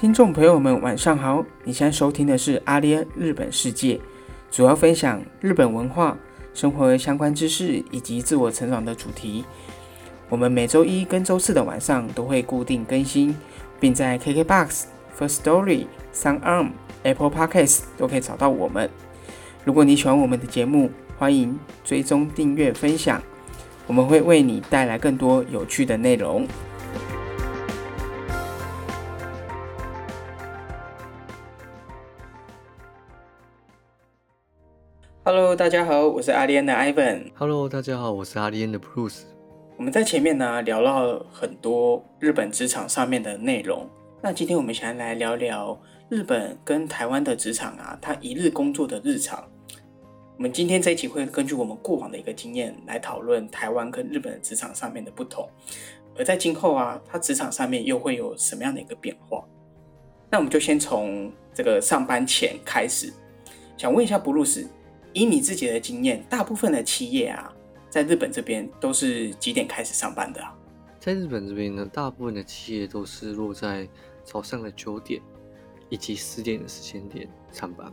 听众朋友们，晚上好！你现在收听的是阿联日本世界，主要分享日本文化、生活相关知识以及自我成长的主题。我们每周一跟周四的晚上都会固定更新，并在 KKBOX、First Story、SoundArm、Apple Podcasts 都可以找到我们。如果你喜欢我们的节目，欢迎追踪、订阅、分享，我们会为你带来更多有趣的内容。Hello，大家好，我是阿联的 Ivan。Hello，大家好，我是阿联的 Bruce。我们在前面呢聊了很多日本职场上面的内容，那今天我们想要来聊聊日本跟台湾的职场啊，它一日工作的日常。我们今天这一集会根据我们过往的一个经验来讨论台湾跟日本的职场上面的不同，而在今后啊，它职场上面又会有什么样的一个变化？那我们就先从这个上班前开始，想问一下布鲁斯，以你自己的经验，大部分的企业啊，在日本这边都是几点开始上班的啊？在日本这边呢，大部分的企业都是落在早上的九点以及十点的时间点上班。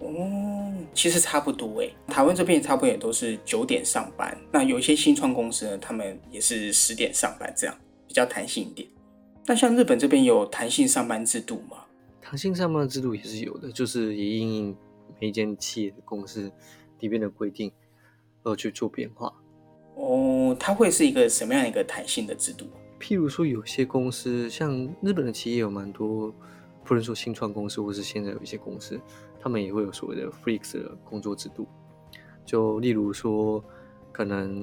哦，其实差不多诶，台湾这边差不多也都是九点上班。那有一些新创公司呢，他们也是十点上班，这样比较弹性一点。那像日本这边有弹性上班制度吗？弹性上班的制度也是有的，就是也因应每一间企业的公司里面的规定而去做变化。哦，它会是一个什么样一个弹性的制度？譬如说，有些公司像日本的企业有蛮多，不能说新创公司，或是现在有一些公司，他们也会有所谓的 flex 的工作制度。就例如说，可能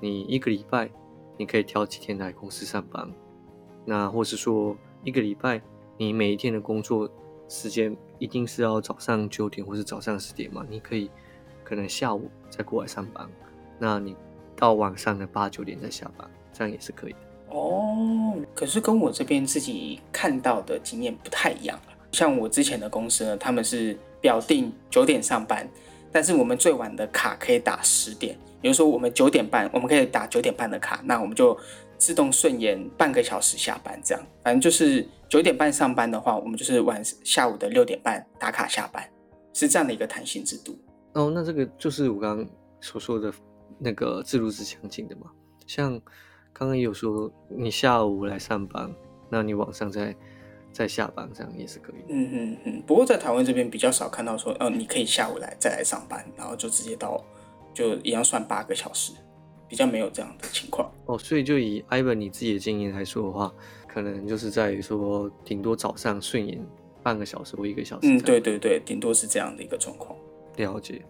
你一个礼拜你可以挑几天来公司上班，那或是说一个礼拜你每一天的工作时间一定是要早上九点或是早上十点嘛？你可以可能下午再过来上班，那你到晚上的八九点再下班，这样也是可以的。哦，可是跟我这边自己看到的经验不太一样了。像我之前的公司呢，他们是表定九点上班，但是我们最晚的卡可以打十点，也就是说我们九点半我们可以打九点半的卡，那我们就自动顺延半个小时下班，这样反正就是九点半上班的话，我们就是晚下午的六点半打卡下班，是这样的一个弹性制度。哦，那这个就是我刚刚所说的那个制度是强劲的嘛？像刚刚也有说，你下午来上班，那你晚上再再下班，这样也是可以。嗯嗯嗯。不过在台湾这边比较少看到说，哦，你可以下午来再来上班，然后就直接到就一样算八个小时，比较没有这样的情况。哦，所以就以 Ivan 你自己的经验来说的话，可能就是在于说，顶多早上顺延半个小时或一个小时。嗯，对。对对，顶多是这样的一个状况。了解。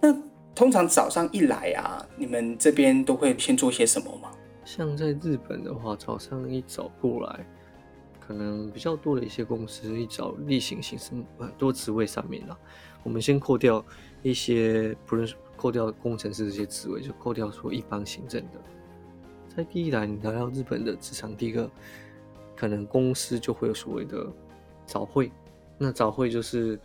那通常早上一来啊，你们这边都会先做些什么吗？像在日本的话，早上一早过来，可能比较多的一些公司一早例行性是很多职位上面啦。我们先扣掉一些，不论是扣掉工程师这些职位，就扣掉说一般行政的。在第一来，你来到日本的职场，第一个可能公司就会有所谓的早会，那早会就是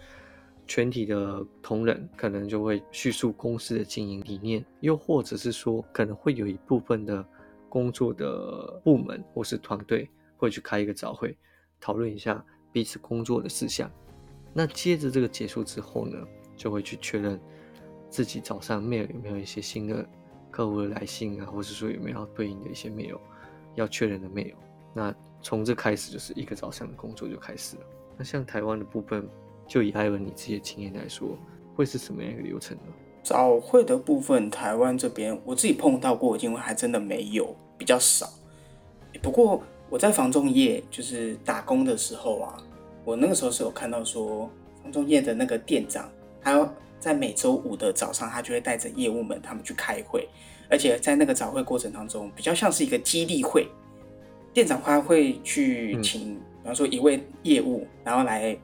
全体的同仁可能就会叙述公司的经营理念，又或者是说可能会有一部分的工作的部门或是团队会去开一个早会，讨论一下彼此工作的事项。那接着这个结束之后呢，就会去确认自己早上 mail 有没有一些新的客户的来信啊，或是说有没有要对应的一些 mail 要确认的 mail。那从这开始就是一个早上的工作就开始了。那像台湾的部分，就以艾文你自己的经验来说，会是什么样一个流程呢？早会的部分，台湾这边我自己碰到过，因为还真的没有，比较少。不过我在房仲业就是打工的时候啊，我那个时候是有看到说，房仲业的那个店长，他在每周五的早上，他就会带着业务们他们去开会，而且在那个早会过程当中，比较像是一个激励会。店长他会去请，比方说一位业务，然后来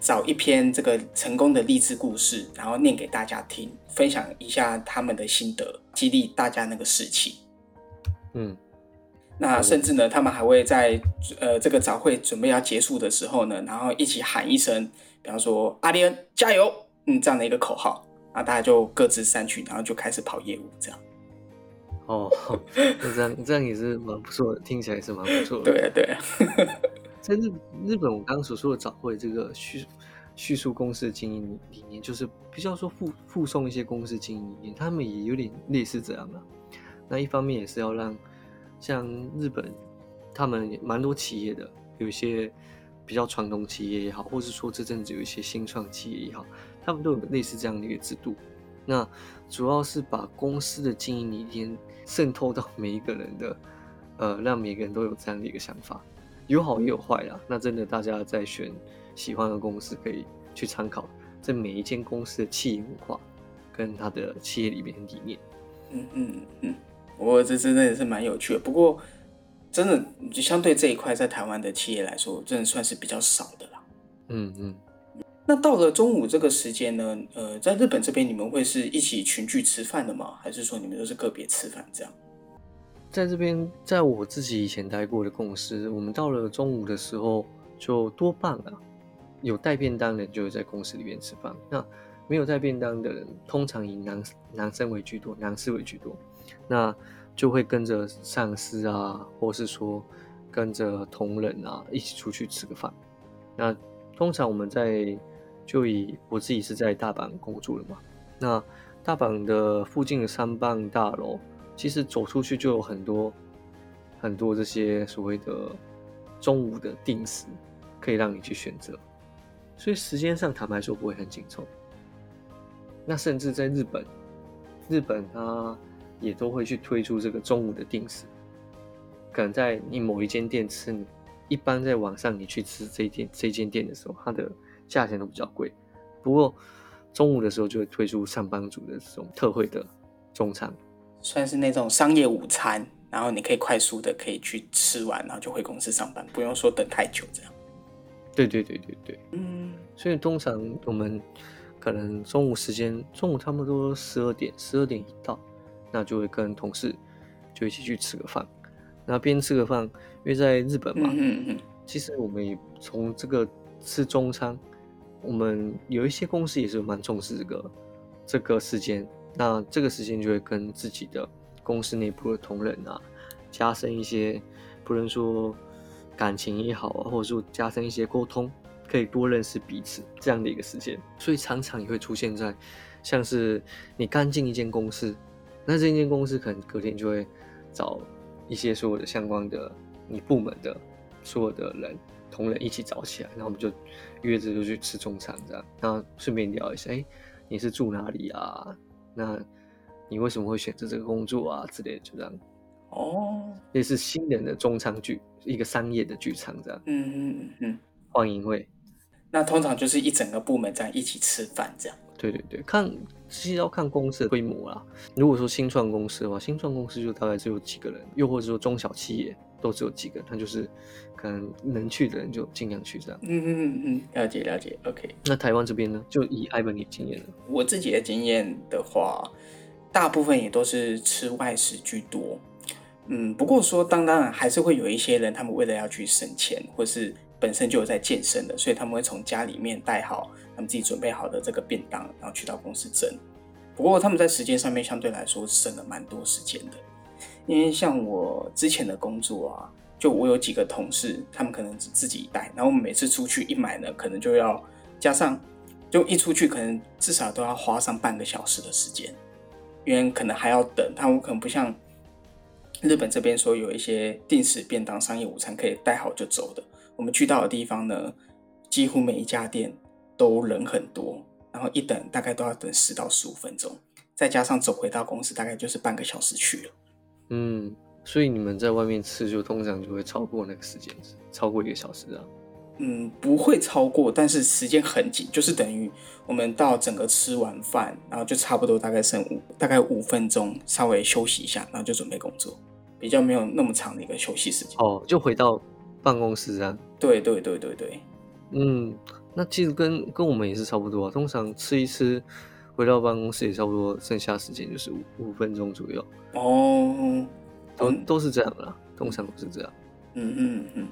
找一篇这个成功的励志故事，然后念给大家听，分享一下他们的心得，激励大家那个士气。嗯，那甚至呢，他们还会在呃这个早会准备要结束的时候呢，然后一起喊一声，比方说阿里恩加油，嗯这样的一个口号，然后大家就各自散去，然后就开始跑业务这样。哦，那这样这样也是蛮不错的，听起来是蛮不错的。对啊对啊，在日日本我刚刚所说的早会这个叙叙述公司的经营理念，就是比较说附附送一些公司经营理念，他们也有点类似这样的。那一方面也是要让像日本，他们蛮多企业的，有一些比较传统企业也好，或是说这阵子有一些新创企业也好，他们都有类似这样的一个制度。那主要是把公司的经营理念渗透到每一个人的，呃，让每个人都有这样的一个想法，有好也有坏啦。那真的大家在选喜欢的公司，可以去参考这每一间公司的企业文化跟它的企业里面的理念。嗯嗯嗯，我这真的也是蛮有趣的。不过，真的就相对这一块，在台湾的企业来说，真的算是比较少的啦。嗯嗯。那到了中午这个时间呢？呃，在日本这边，你们会是一起群聚吃饭的吗？还是说你们都是个别吃饭这样？在这边，在我自己以前待过的公司，我们到了中午的时候，就多半啊，有带便当的人就会在公司里面吃饭。那没有带便当的人，通常以男男生为居多，男士为居多，那就会跟着上司啊，或是说跟着同仁啊，一起出去吃个饭。那通常我们在就以我自己是在大阪工作的嘛，那大阪的附近的三棒大楼，其实走出去就有很多很多这些所谓的中午的定时，可以让你去选择，所以时间上坦白说不会很紧凑。那甚至在日本，日本它也都会去推出这个中午的定时，可能在你某一间店吃，一般在网上你去吃这间这间店的时候，它的价钱都比较贵，不过中午的时候就会推出上班族的这种特惠的中餐，算是那种商业午餐，然后你可以快速的可以去吃完，然后就回公司上班，不用说等太久这样。对对对对对，嗯，所以通常我们可能中午时间，中午差不多十二点，十二点一到，那就会跟同事就一起去吃个饭，那边吃个饭，因为在日本嘛，嗯嗯，其实我们也从这个。吃中餐，我们有一些公司也是蛮重视这个这个时间，那这个时间就会跟自己的公司内部的同仁啊，加深一些，不能说感情也好啊，或者说加深一些沟通，可以多认识彼此这样的一个时间，所以常常也会出现在像是你刚进一间公司，那这间公司可能隔天就会找一些所有的相关的你部门的所有的人。同仁一起找起来，然后我们就约着就去吃中餐，这样，然后顺便聊一下，哎，你是住哪里啊？那你为什么会选择这个工作啊？之类的，就这样。哦，也是新人的中餐聚，一个商业的聚餐，这样。嗯嗯嗯嗯，欢迎会。那通常就是一整个部门这样一起吃饭，这样。对对对，看其实要看公司的规模啦。如果说新创公司的话，新创公司就大概只有几个人，又或者说中小企业。都只有几个，他就是可能能去的人就尽量去这样。嗯嗯嗯嗯，了解了解，OK。那台湾这边呢？就以艾文的经验呢？我自己的经验的话，大部分也都是吃外食居多。嗯，不过说当当然还是会有一些人，他们为了要去省钱，或是本身就有在健身的，所以他们会从家里面带好他们自己准备好的这个便当，然后去到公司蒸。不过他们在时间上面相对来说省了蛮多时间的。因为像我之前的工作啊，就我有几个同事，他们可能只自己带，然后我们每次出去一买呢，可能就要加上，就一出去可能至少都要花上半个小时的时间，因为可能还要等，他们可能不像日本这边说有一些定时便当、商业午餐可以带好就走的，我们去到的地方呢，几乎每一家店都人很多，然后一等大概都要等十到十五分钟，再加上走回到公司，大概就是半个小时去了。嗯，所以你们在外面吃就通常就会超过那个时间，超过一个小时啊？嗯，不会超过，但是时间很紧，就是等于我们到整个吃完饭，然后就差不多大概剩五大概五分钟，稍微休息一下，然后就准备工作，比较没有那么长的一个休息时间。哦，就回到办公室啊？对对对对对。嗯，那其实跟跟我们也是差不多啊，通常吃一吃。回到办公室也差不多，剩下时间就是五五分钟左右。哦，都都是这样啦，通常都是这样。嗯嗯嗯。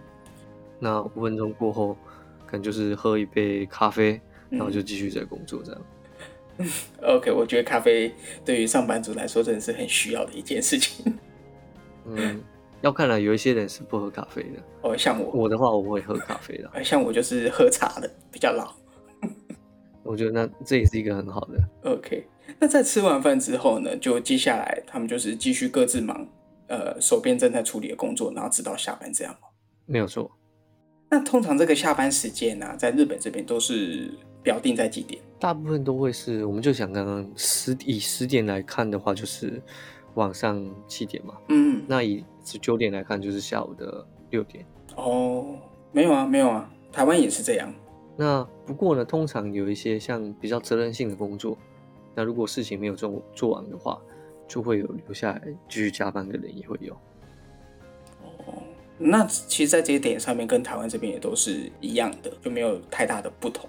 那五分钟过后，可能就是喝一杯咖啡，然后就继续在工作这样。OK，我觉得咖啡对于上班族来说真的是很需要的一件事情。嗯，要看来有一些人是不喝咖啡的。哦，像我，我的话我会喝咖啡的。呃像我就是喝茶的，比较老。我觉得那这也是一个很好的。OK，那在吃完饭之后呢，就接下来他们就是继续各自忙，呃，手边正在处理的工作，然后直到下班这样吗？没有错，那通常这个下班时间呢、在日本这边都是表定在几点？大部分都会是，我们就想刚刚十以十点来看的话，就是晚上七点嘛。嗯，那以九点来看，就是下午的六点。哦，没有啊，没有啊，台湾也是这样。那不过呢，通常有一些像比较责任性的工作，那如果事情没有做做完的话，就会有留下来继续加班的人也会有。哦那其实，在这一点上面，跟台湾这边也都是一样的，就没有太大的不同。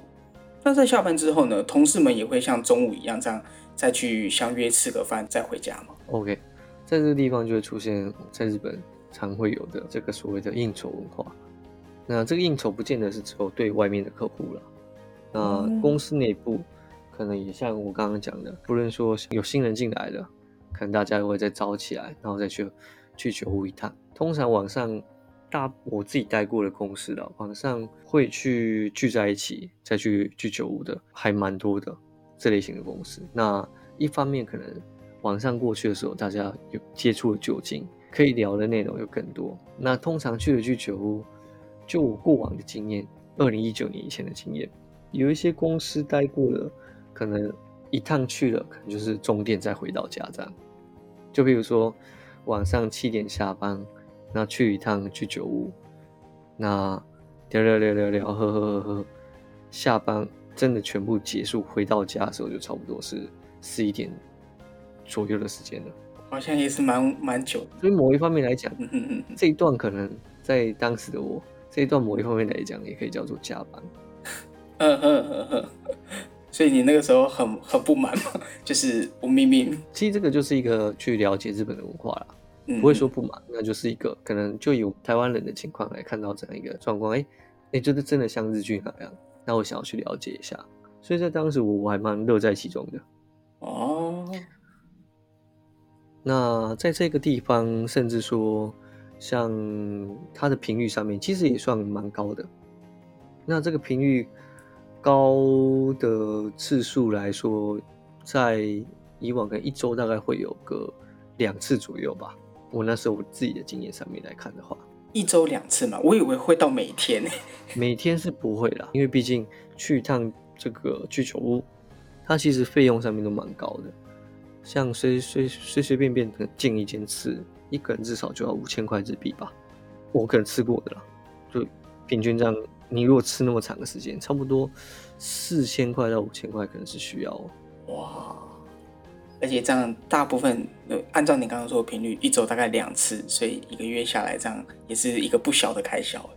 那在下班之后呢，同事们也会像中午一样这样再去相约吃个饭，再回家吗？OK，在这个地方就会出现在日本常会有的这个所谓的应酬文化。那这个应酬不见得是只有对外面的客户了，那嗯公司内部可能也像我刚刚讲的，不论说有新人进来了，可能大家也会再招起来，然后再去去酒屋一趟。通常晚上大我自己待过的公司了，晚上会去聚在一起再去聚酒屋的还蛮多的这类型的公司。那一方面可能晚上过去的时候，大家有接触了酒精，可以聊的内容有更多。那通常去了去酒屋，就我过往的经验，二零一九年以前的经验，有一些公司待过了，可能一趟去了，可能就是中点再回到家这样。就比如说晚上七点下班，那去一趟去酒屋，那聊聊聊聊聊，喝喝喝喝，下班真的全部结束，回到家的时候就差不多是十一点左右的时间了。好像也是蛮蛮久的。所以某一方面来讲，嗯嗯嗯嗯，这一段可能在当时的我，这一段某一方面来讲，也可以叫做加班。嗯嗯嗯嗯。所以你那个时候很很不满嘛？就是我明明其实这个就是一个去了解日本的文化啦，嗯不会说不满，那就是一个可能就以台湾人的情况来看到这样一个状况，哎、哎，就是真的像日剧那样，那我想要去了解一下，所以在当时我我还蛮乐在其中的。哦，那在这个地方，甚至说像它的频率上面，其实也算蛮高的。那这个频率高的次数来说，在以往跟一周大概会有个两次左右吧。我那时候我自己的经验上面来看的话，一周两次嘛，我以为会到每天呢。每天是不会啦，因为毕竟去一趟这个居酒屋，它其实费用上面都蛮高的。像随随随随便便的进一间吃，一个人至少就要五千块日币吧。我可能吃过的啦，就平均这样，你如果吃那么长的时间，差不多四千块到五千块可能是需要哦。哇！而且这样大部分，呃，按照你刚刚说的频率，一周大概两次，所以一个月下来，这样也是一个不小的开销。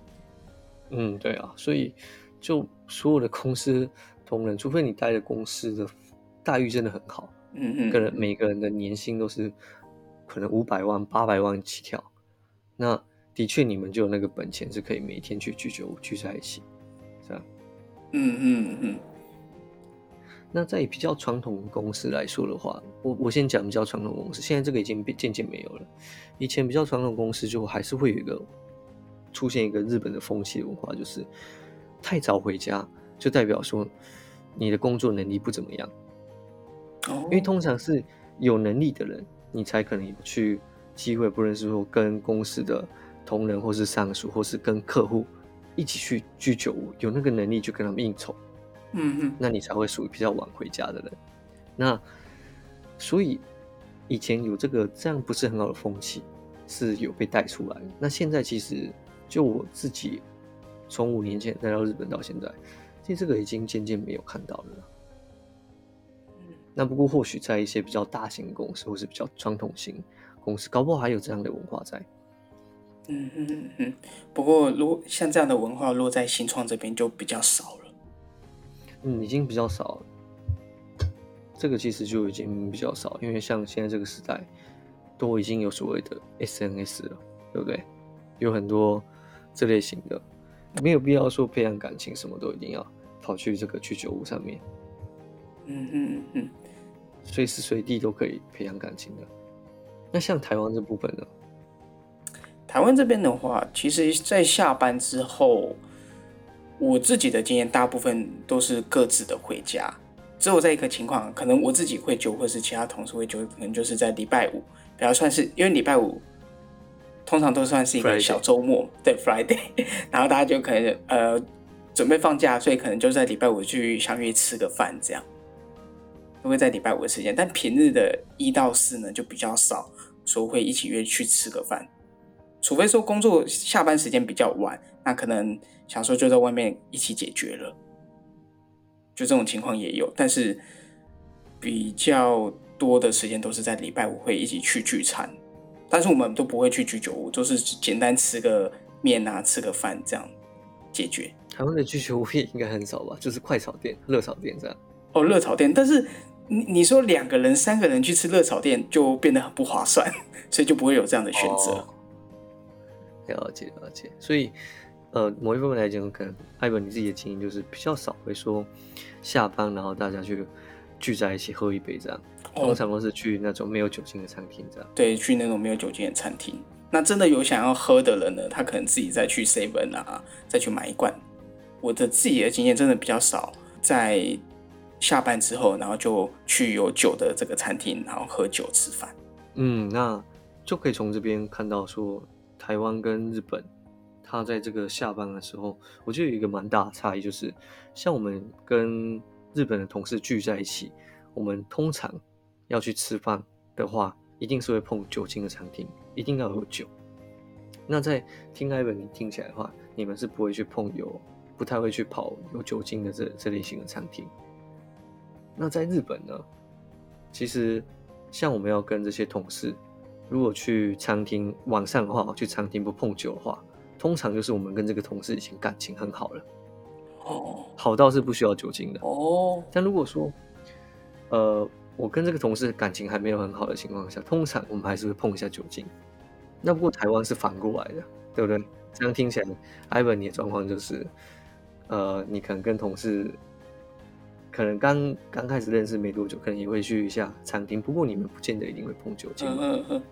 嗯，对啊，所以就所有的公司同仁，除非你待的公司的待遇真的很好，嗯嗯，个人每个人的年薪都是可能五百万、八百万起跳，那的确你们就有那个本钱是可以每天去聚酒屋聚在一起，这样。嗯嗯嗯那在比较传统公司来说的话，我我先讲比较传统公司，现在这个已经渐渐没有了。以前比较传统公司就还是会有一个出现一个日本的风气文化，就是太早回家就代表说你的工作能力不怎么样。哦，因为通常是有能力的人，你才可能有去机会，不论是说跟公司的同仁，或是上属，或是跟客户一起去聚酒屋，有那个能力去跟他们应酬，嗯嗯那你才会属于比较晚回家的人。那所以以前有这个这样不是很好的风气，是有被带出来的。那现在其实就我自己从五年前来到日本到现在，其实这个已经渐渐没有看到了啦。那不过或许在一些比较大型的公司或是比较传统型公司，搞不好还有这样的文化在。嗯嗯嗯嗯。不过，如果像这样的文化落在新创这边就比较少了。嗯，已经比较少了。这个其实就已经比较少，因为像现在这个时代，都已经有所谓的 SNS 了，对不对？有很多这类型的，没有必要说培养感情，什么都一定要跑去这个去酒屋上面，嗯嗯嗯嗯。随时随地都可以培养感情的。那像台湾这部分呢？台湾这边的话，其实，在下班之后，我自己的经验大部分都是各自的回家。只有在一个情况，可能我自己会揪，或是其他同事会揪，可能就是在礼拜五，比较算是因为礼拜五通常都算是一个小周末，对 Friday，然后大家就可能呃准备放假，所以可能就在礼拜五去相约吃个饭，这样都会在礼拜五的时间。但平日的一到四呢，就比较少说会一起约去吃个饭，除非说工作下班时间比较晚，那可能想说就在外面一起解决了。就这种情况也有，但是比较多的时间都是在礼拜五会一起去聚餐，但是我们都不会去居酒屋，就是简单吃个面啊，吃个饭这样解决。台湾的居酒屋也应该很少吧？就是快炒店、热炒店这样。哦，热炒店，但是你你说两个人、三个人去吃热炒店就变得很不划算，所以就不会有这样的选择。了解了解，所以。呃，某一部分来讲，可能艾文你自己的经验就是比较少会说下班然后大家去聚在一起喝一杯这样，通常都是去那种没有酒精的餐厅这样。对，去那种没有酒精的餐厅。那真的有想要喝的人呢，他可能自己再去 seven 啊，再去买一罐。我的自己的经验真的比较少，在下班之后，然后就去有酒的这个餐厅，然后喝酒吃饭。嗯，那就可以从这边看到说，台湾跟日本。他在这个下班的时候，我觉得有一个蛮大的差异，就是像我们跟日本的同事聚在一起，我们通常要去吃饭的话，一定是会碰酒精的餐厅，一定要有酒。那在听艾文你听起来的话，你们是不会去碰有，不太会去跑有酒精的这这类型的餐厅。那在日本呢，其实像我们要跟这些同事，如果去餐厅晚上的话，去餐厅不碰酒的话。通常就是我们跟这个同事已经感情很好了，哦，好到是不需要酒精的哦。但如果说，呃，我跟这个同事感情还没有很好的情况下，通常我们还是会碰一下酒精。那不过台湾是反过来的，对不对？这样听起来，Ivan 你的状况就是，呃，你可能跟同事可能刚刚开始认识没多久，可能也会去一下餐厅，不过你们不见得一定会碰酒精。嗯嗯。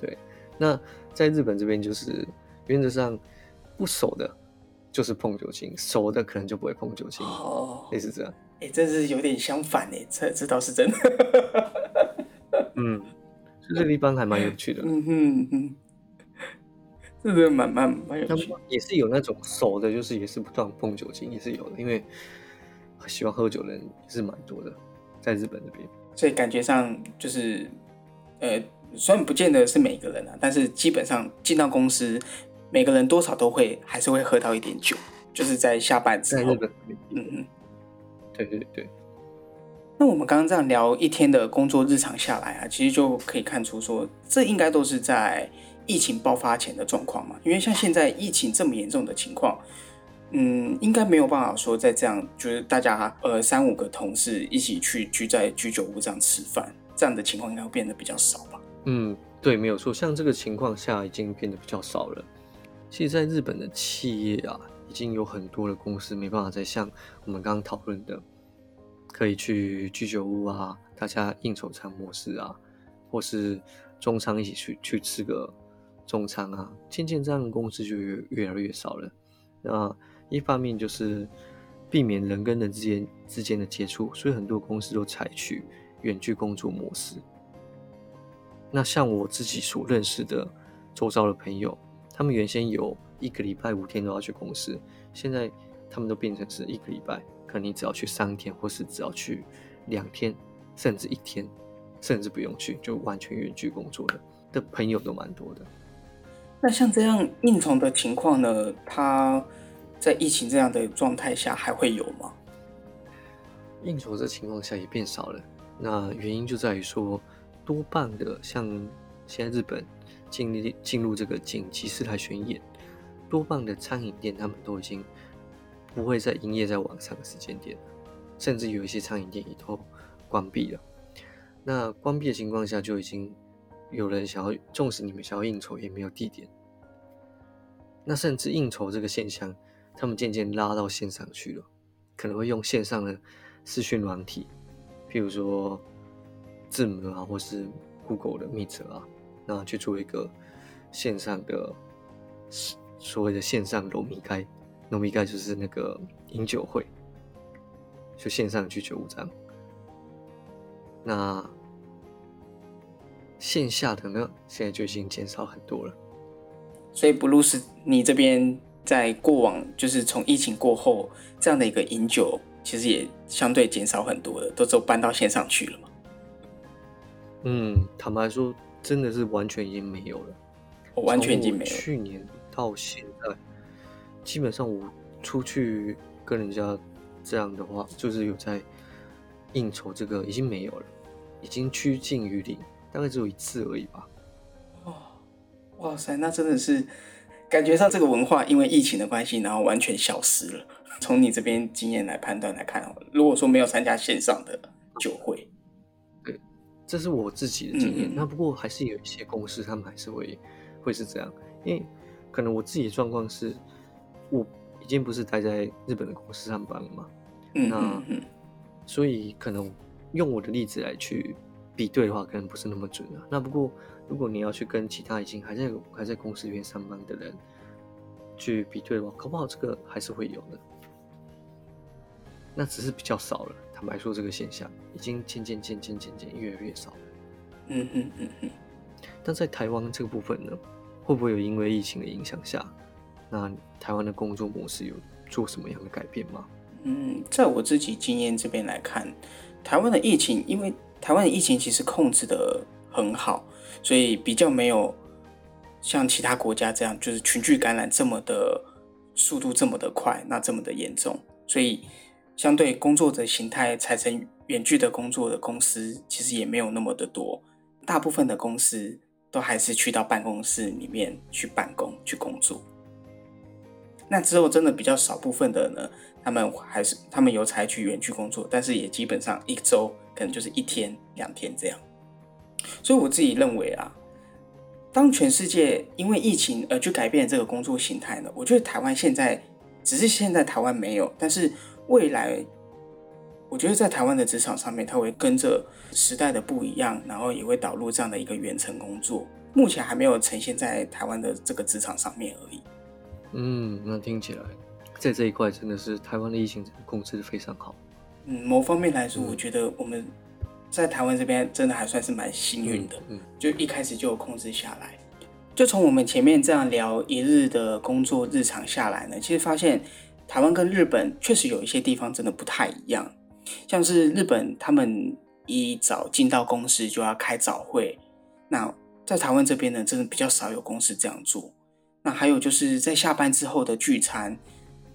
对，那在日本这边就是。原则上，不熟的，就是碰酒精；熟的可能就不会碰酒精。哦，类似这样。哎，这是有点相反哎，这这倒是真的。嗯，这个地方还蛮有趣的。嗯哼哼，这个蛮蛮蛮有趣。也是有那种熟的，就是也是不断碰酒精，也是有的。因为喜欢喝酒的人也是蛮多的，在日本这边。所以感觉上就是，呃，虽然不见得是每个人啊，但是基本上进到公司。每个人多少都会还是会喝到一点酒，就是在下班之后。在日本，嗯嗯，对对对。那我们刚刚这样聊一天的工作日常下来啊，其实就可以看出说，这应该都是在疫情爆发前的状况嘛。因为像现在疫情这么严重的情况，嗯，应该没有办法说在这样就是大家呃三五个同事一起去聚在居酒屋这样吃饭，这样的情况应该会变得比较少吧？嗯，对，没有错。像这个情况下已经变得比较少了。其实，在日本的企业啊，已经有很多的公司没办法再像我们刚刚讨论的，可以去居酒屋啊，大家应酬餐模式啊，或是中餐一起去去吃个中餐啊，渐渐这样的公司就越越来越少了。那一方面就是避免人跟人之间之间的接触，所以很多公司都采取远距工作模式。那像我自己所认识的周遭的朋友。他们原先有一个礼拜五天都要去公司，现在他们都变成是一个礼拜，可能你只要去三天，或是只要去两天，甚至一天，甚至不用去，就完全远距工作的的朋友都蛮多的。那像这样应酬的情况呢？他在疫情这样的状态下还会有吗？应酬这情况下也变少了。那原因就在于说，多半的像现在日本。进入进入这个紧急事态宣言，多半的餐饮店他们都已经不会再营业在晚上的时间点甚至有一些餐饮店也都关闭了。那关闭的情况下，就已经有人想要，纵使你们想要应酬，也没有地点。那甚至应酬这个现象，他们渐渐拉到线上去了，可能会用线上的视讯软体，譬如说字母啊，或是 Google 的 Meet 啊。那去做一个线上的所谓的线上糯米盖，农米盖就是那个饮酒会，就线上去酒屋这样。那线下的呢，现在就已经减少很多了。所以布鲁斯，你这边在过往就是从疫情过后这样的一个饮酒，其实也相对减少很多了，都都搬到线上去了嘛？嗯，坦白说，真的是完全已经没有了。我完全已经没有。去年到现在，基本上我出去跟人家这样的话，就是有在应酬，这个已经没有了，已经趋近于零，大概只有一次而已吧。哦，哇塞，那真的是感觉上这个文化因为疫情的关系，然后完全消失了。从你这边经验来判断来看，如果说没有参加线上的酒会。这是我自己的经验，那不过还是有一些公司，他们还是会会是这样，因为可能我自己的状况是，我已经不是待在日本的公司上班了嘛，嗯那所以可能用我的例子来去比对的话，可能不是那么准啊。那不过如果你要去跟其他已经还在还在公司里面上班的人去比对的话，搞不好这个还是会有的，那只是比较少了。坦白说，这个现象已经渐渐、渐渐、渐渐越来越少。嗯嗯嗯嗯。但在台湾这个部分呢，会不会有因为疫情的影响下，那台湾的工作模式有做什么样的改变吗？嗯，在我自己经验这边来看，台湾的疫情，因为台湾的疫情其实控制的很好，所以比较没有像其他国家这样，就是群聚感染这么的速度这么的快，那这么的严重，所以。相对工作的形态，采成远距的工作的公司其实也没有那么的多，大部分的公司都还是去到办公室里面去办公去工作。那之后真的比较少部分的呢，他们还是他们有采取远距工作，但是也基本上一周可能就是一天两天这样。所以我自己认为啊，当全世界因为疫情而去改变这个工作形态呢，我觉得台湾现在只是现在台湾没有，但是。未来，我觉得在台湾的职场上面，它会跟着时代的不一样，然后也会导入这样的一个远程工作。目前还没有呈现在台湾的这个职场上面而已。嗯，那听起来在这一块真的是台湾的疫情控制的非常好。嗯，某方面来说，我觉得我们在台湾这边真的还算是蛮幸运的。嗯，就一开始就有控制下来。就从我们前面这样聊一日的工作日常下来呢，其实发现。台湾跟日本确实有一些地方真的不太一样，像是日本他们一早进到公司就要开早会，那在台湾这边呢，真的比较少有公司这样做。那还有就是在下班之后的聚餐，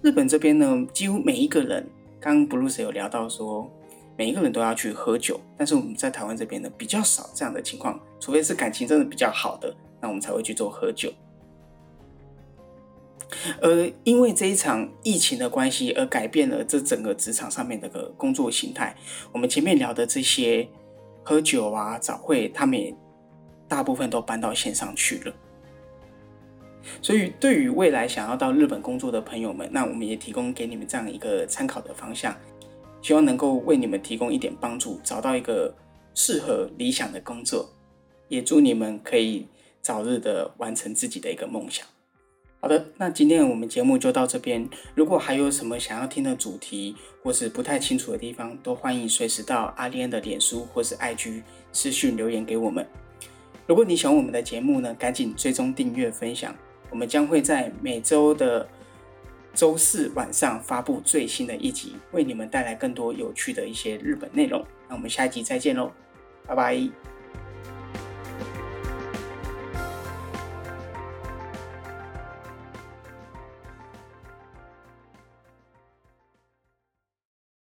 日本这边呢，几乎每一个人，刚刚 Bruce 有聊到说，每一个人都要去喝酒，但是我们在台湾这边呢，比较少这样的情况，除非是感情真的比较好的，那我们才会去做喝酒。而因为这一场疫情的关系，而改变了这整个职场上面的个工作形态。我们前面聊的这些喝酒啊、早会，他们也大部分都搬到线上去了。所以，对于未来想要到日本工作的朋友们，那我们也提供给你们这样一个参考的方向，希望能够为你们提供一点帮助，找到一个适合理想的工作。也祝你们可以早日的完成自己的一个梦想。好的，那今天我们节目就到这边。如果还有什么想要听的主题，或是不太清楚的地方，都欢迎随时到阿莲的脸书或是 IG 私讯留言给我们。如果你喜欢我们的节目呢，赶紧追踪订阅分享。我们将会在每周的周四晚上发布最新的一集，为你们带来更多有趣的一些日本内容。那我们下一集再见喽，拜拜。